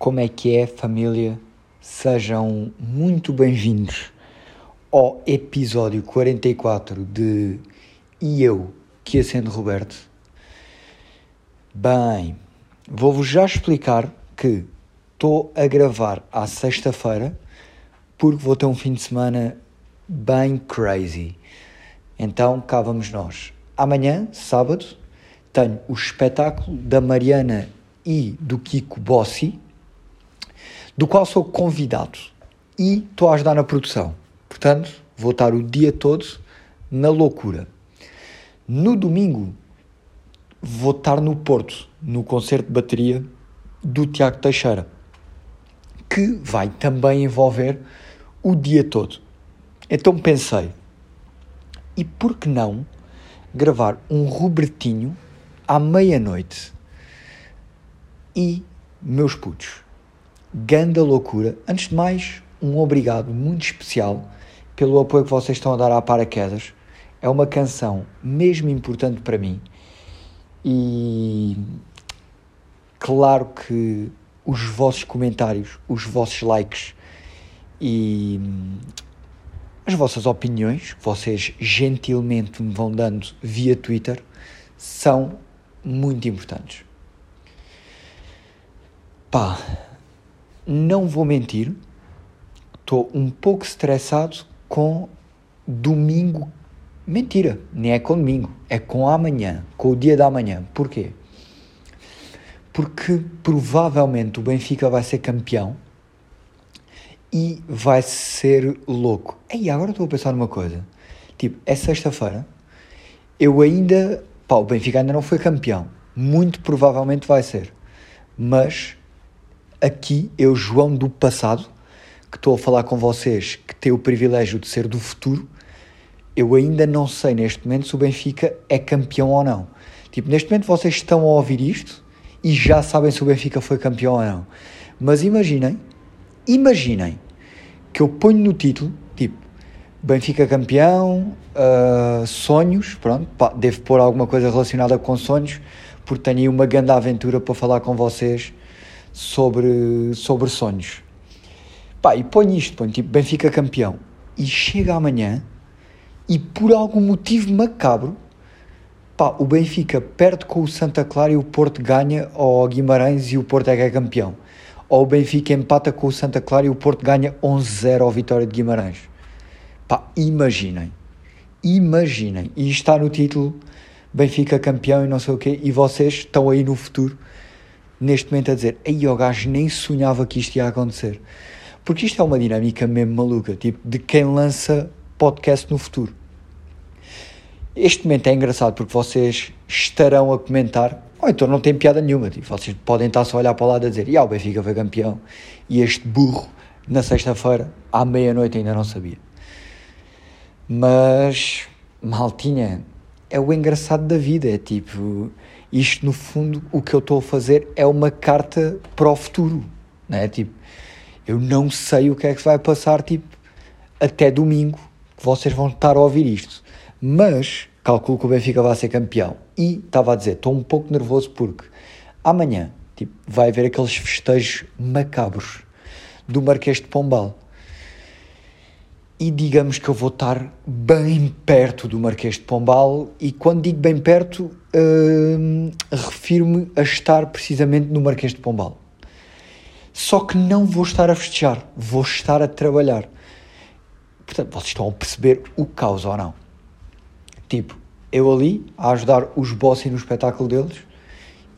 Como é que é, família? Sejam muito bem-vindos ao episódio 44 de E Eu, que acendo Roberto. Bem, vou-vos já explicar que estou a gravar à sexta-feira porque vou ter um fim de semana bem crazy. Então cá vamos nós. Amanhã, sábado, tenho o espetáculo da Mariana e do Kiko Bossi, do qual sou convidado e estou a ajudar na produção. Portanto, vou estar o dia todo na loucura. No domingo, vou estar no Porto, no concerto de bateria do Tiago Teixeira, que vai também envolver o dia todo. Então pensei, e por que não gravar um Robertinho à meia-noite? E, meus putos, ganda loucura. Antes de mais, um obrigado muito especial pelo apoio que vocês estão a dar à Paraquedas. É uma canção mesmo importante para mim. E claro que os vossos comentários, os vossos likes e as vossas opiniões, que vocês gentilmente me vão dando via Twitter, são muito importantes. Pá, não vou mentir, estou um pouco estressado com domingo. Mentira, nem é com domingo, é com amanhã, com o dia da manhã. Porquê? Porque provavelmente o Benfica vai ser campeão e vai ser louco. E agora estou a pensar numa coisa. Tipo, é sexta-feira, eu ainda. Pá, o Benfica ainda não foi campeão. Muito provavelmente vai ser. Mas aqui, eu, João do passado, que estou a falar com vocês, que tem o privilégio de ser do futuro, eu ainda não sei neste momento se o Benfica é campeão ou não. Tipo, neste momento vocês estão a ouvir isto e já sabem se o Benfica foi campeão ou não. Mas imaginem imaginem que eu ponho no título, tipo, Benfica campeão, uh, sonhos, pronto, pá, devo pôr alguma coisa relacionada com sonhos, porque tenho aí uma grande aventura para falar com vocês sobre, sobre sonhos. Pá, e ponho isto, ponho tipo Benfica campeão. E chega amanhã e por algum motivo macabro, pá, o Benfica perde com o Santa Clara e o Porto ganha ao Guimarães e o Porto é que é campeão ou o Benfica empata com o Santa Clara e o Porto ganha 11-0 ao Vitória de Guimarães. Pá, imaginem, imaginem, e está no título Benfica campeão e não sei o quê, e vocês estão aí no futuro, neste momento a dizer, ei, o gajo nem sonhava que isto ia acontecer. Porque isto é uma dinâmica mesmo maluca, tipo, de quem lança podcast no futuro. Este momento é engraçado porque vocês estarão a comentar ou então não tem piada nenhuma. Tipo, vocês podem estar só a olhar para o lado a dizer: e o Benfica foi campeão. E este burro, na sexta-feira, à meia-noite, ainda não sabia. Mas, maltinha, é o engraçado da vida. É tipo, isto no fundo, o que eu estou a fazer é uma carta para o futuro. Não é? Tipo, eu não sei o que é que vai passar, tipo, até domingo, que vocês vão estar a ouvir isto. Mas calculo que o Benfica vai ser campeão. E estava a dizer, estou um pouco nervoso porque amanhã tipo, vai haver aqueles festejos macabros do Marquês de Pombal. E digamos que eu vou estar bem perto do Marquês de Pombal, e quando digo bem perto, hum, refiro-me a estar precisamente no Marquês de Pombal. Só que não vou estar a festejar, vou estar a trabalhar. Portanto, vocês estão a perceber o caos ou não? Tipo, eu ali a ajudar os bosses no espetáculo deles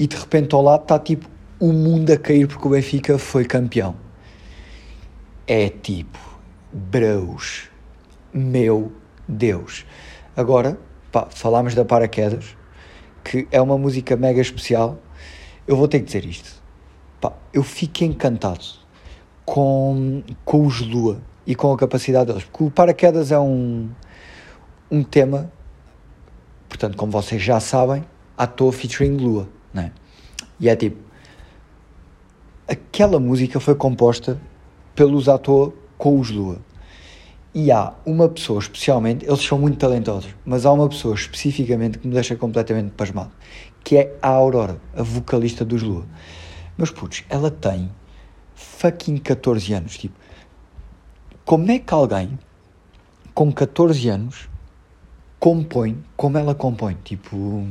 e de repente ao lado está tipo o mundo a cair porque o Benfica foi campeão. É tipo, bros, meu Deus. Agora, pá, falámos da Paraquedas, que é uma música mega especial. Eu vou ter que dizer isto. Pá, eu fico encantado com, com os Lua e com a capacidade deles, porque o Paraquedas é um, um tema Portanto, como vocês já sabem, à toa featuring Lua, né? E é tipo, aquela música foi composta pelos à toa com os Lua. E há uma pessoa especialmente, eles são muito talentosos, mas há uma pessoa especificamente que me deixa completamente pasmado, que é a Aurora, a vocalista dos Lua. Meus putos, ela tem fucking 14 anos. Tipo, como é que alguém com 14 anos compõe como ela compõe? Tipo,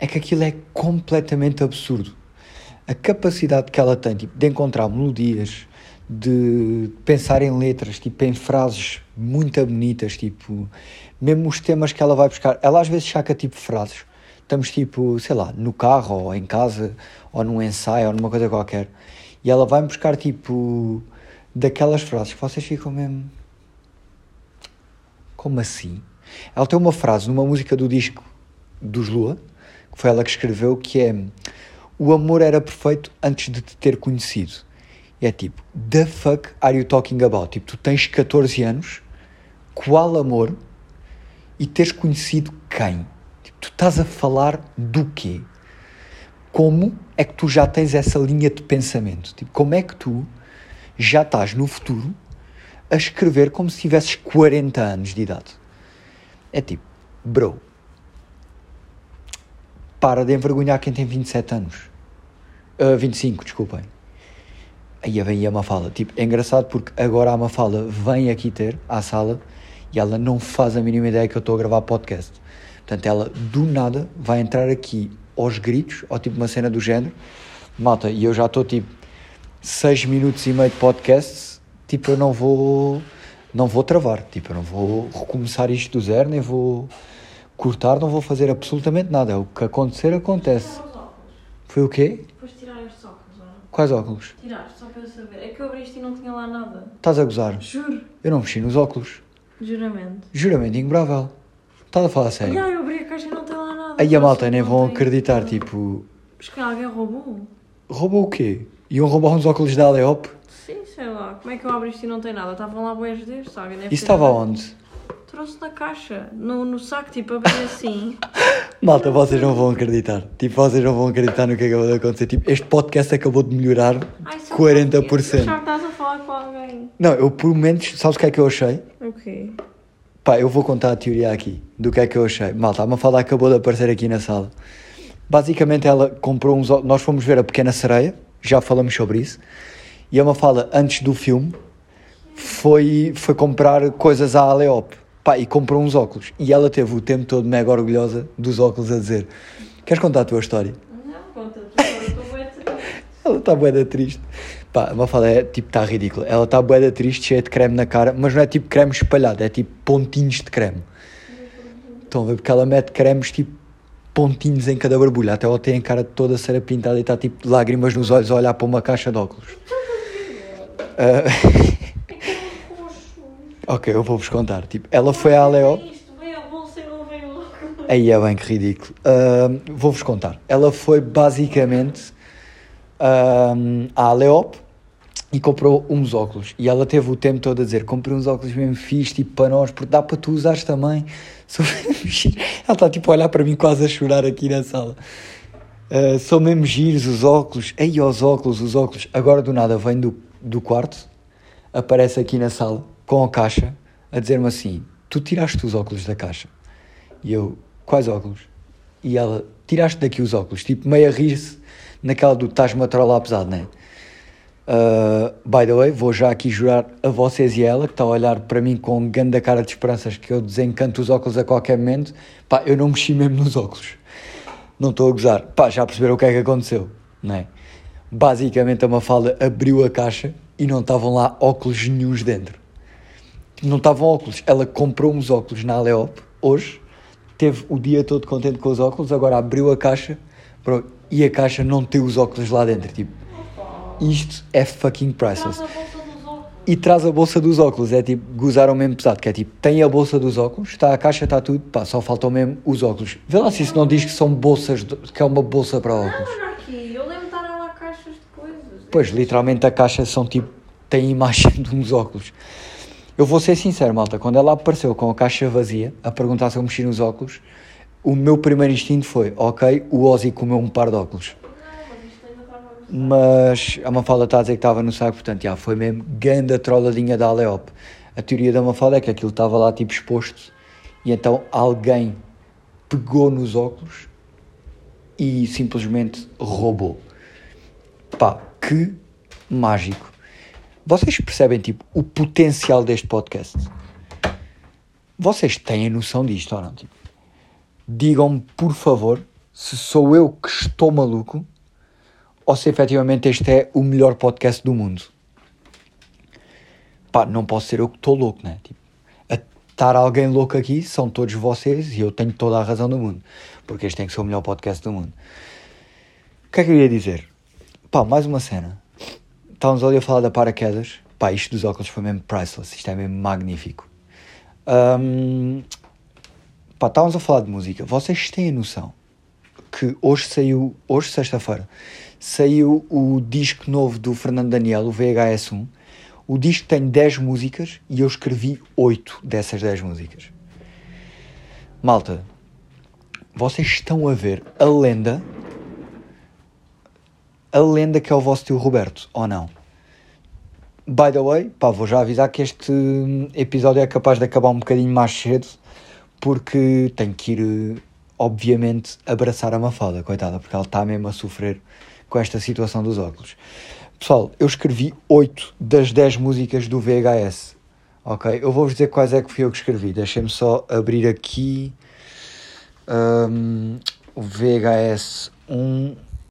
é que aquilo é completamente absurdo. A capacidade que ela tem tipo, de encontrar melodias, de pensar em letras, tipo em frases muito bonitas, tipo, mesmo os temas que ela vai buscar, ela às vezes saca tipo frases. Estamos tipo, sei lá, no carro ou em casa ou num ensaio ou numa coisa qualquer. E ela vai buscar tipo daquelas frases que vocês ficam mesmo. Como assim? Ela tem uma frase numa música do disco dos Lua, que foi ela que escreveu, que é O amor era perfeito antes de te ter conhecido. É tipo, the fuck are you talking about? Tipo, tu tens 14 anos, qual amor? E teres conhecido quem? Tipo, tu estás a falar do quê? Como é que tu já tens essa linha de pensamento? Tipo, como é que tu já estás no futuro a escrever como se tivesses 40 anos de idade? É tipo, bro, para de envergonhar quem tem 27 anos. Uh, 25, desculpem. Aí vem a Mafala. Tipo, é engraçado porque agora a Mafala vem aqui ter à sala e ela não faz a mínima ideia que eu estou a gravar podcast. Portanto, ela do nada vai entrar aqui aos gritos, ou tipo uma cena do género. Malta, e eu já estou tipo 6 minutos e meio de podcast. Tipo, eu não vou. Não vou travar. Tipo, eu não vou recomeçar isto do zero, nem vou cortar, não vou fazer absolutamente nada. O que acontecer, acontece. Foi o quê? Depois tirar estes óculos, não é? Quais óculos? Tiraste, só para eu saber. É que eu abri isto e não tinha lá nada. Estás a gozar? Juro. Eu não mexi nos óculos. Juramento. Juramento inquebrável. Estás a falar a sério? Já, eu abri a caixa e não tem lá nada. Aí a malta nem vão acreditar, tipo, Mas que alguém roubou? roubou o quê? Iam roubar uns óculos da Aleop? Sim, sei lá. Como é que eu abro isto e não tem nada? Estavam lá boias destes, sabe? Isso estava onde? Na caixa. No, no saco, tipo, abri assim. Malta, vocês não vão acreditar. Tipo, vocês não vão acreditar no que acabou de acontecer. Tipo, este podcast acabou de melhorar Ai, só um 40%. pouquinho. Já que estás a falar com alguém. Não, eu por momentos, sabes o que é que eu achei? O quê? Pá, eu vou contar a teoria aqui do que é que eu achei. Malta, a Mafalda acabou de aparecer aqui na sala. Basicamente, ela comprou uns. Nós fomos ver a Pequena Sereia, já falamos sobre isso. E a Mafalda, antes do filme, foi, foi comprar coisas à Aleop. Pá, e comprou uns óculos. E ela teve o tempo todo mega orgulhosa dos óculos a dizer: Queres contar a tua história? Não, conta tu. Eu estou bem triste. Ela está bué triste. Pá, a Mafalda é tipo, está ridícula. Ela está bué triste, cheia de creme na cara, mas não é tipo creme espalhado, é tipo pontinhos de creme. Estão a ver? Porque ela mete cremes tipo pontinhos em cada barbulha, até ela tem a cara toda cera pintada e está tipo lágrimas nos olhos a olhar para uma caixa de óculos. Ah, ok, eu vou-vos contar. Tipo, ela foi à Aleop. Isto veio a bolsa não veio o óculos. Aí é bem que ridículo. Ahm, Vou-vos contar. Ela foi basicamente ahm, à Aleop e comprou uns óculos. E ela teve o tempo todo a dizer: comprei uns óculos mesmo fixe, tipo para nós, porque dá para tu usares também. Sou. Ela está tipo a olhar para mim quase a chorar aqui na sala. Ah, são mesmo giros os óculos. Aí os óculos, os óculos. Agora do nada vem do, do quarto, aparece aqui na sala com a caixa a dizer-me assim: Tu tiraste os óculos da caixa. E eu, quais óculos? E ela, tiraste daqui os óculos, tipo, meio a rir-se naquela do estás-me a trollar pesado, né? Uh, by the way, vou já aqui jurar a vocês e ela, que está a olhar para mim com grande cara de esperanças que eu desencanto os óculos a qualquer momento. Pá, eu não mexi mesmo nos óculos. Não estou a gozar. Pá, já perceberam o que é que aconteceu, não é? Basicamente a Mafalda abriu a caixa e não estavam lá óculos nenhuns dentro não estavam óculos. Ela comprou uns óculos na Aleop hoje, teve o dia todo contente com os óculos, agora abriu a caixa bro, e a caixa não tem os óculos lá dentro. Tipo, isto é fucking priceless. E traz a bolsa dos óculos, é tipo, gozaram mesmo pesado, que é tipo, tem a bolsa dos óculos, está a caixa, está tudo, pá, só faltam mesmo os óculos. Vê lá se isso não diz que são bolsas, de- que é uma bolsa para óculos. Não, olha aqui. Eu lembro de estar lá caixas de coisas. Pois, literalmente a caixa são tipo, tem imagem de uns óculos. Eu vou ser sincero, malta, quando ela apareceu com a caixa vazia, a perguntar se eu mexi nos óculos, o meu primeiro instinto foi, ok, o Ozzy comeu um par de óculos. Mas a Mafalda está a dizer que estava no saco, portanto, já, foi mesmo ganda trolladinha da Aleop. A teoria da Mafalda é que aquilo estava lá tipo exposto e então alguém pegou nos óculos e simplesmente roubou. Pá, que mágico. Vocês percebem, tipo, o potencial deste podcast? Vocês têm a noção disto ou não? Tipo, digam-me, por favor, se sou eu que estou maluco ou se efetivamente este é o melhor podcast do mundo. Pá, não posso ser eu que estou louco, né? Tipo, a estar alguém louco aqui são todos vocês e eu tenho toda a razão do mundo, porque este tem que ser o melhor podcast do mundo. O que é que eu ia dizer? Pá, mais uma cena. Estávamos ali a falar da paraquedas. Pá, isto dos óculos foi mesmo priceless. Isto é mesmo magnífico. Um, pá, estávamos a falar de música. Vocês têm a noção que hoje saiu, hoje sexta-feira, saiu o disco novo do Fernando Daniel, o VHS1. O disco tem 10 músicas e eu escrevi 8 dessas 10 músicas. Malta, vocês estão a ver a lenda a lenda que é o vosso tio Roberto, ou não? By the way, pá, vou já avisar que este episódio é capaz de acabar um bocadinho mais cedo, porque tenho que ir, obviamente, abraçar a Mafalda, coitada, porque ela está mesmo a sofrer com esta situação dos óculos. Pessoal, eu escrevi 8 das 10 músicas do VHS. Ok? Eu vou-vos dizer quais é que fui eu que escrevi. Deixem-me só abrir aqui um, o VHS 1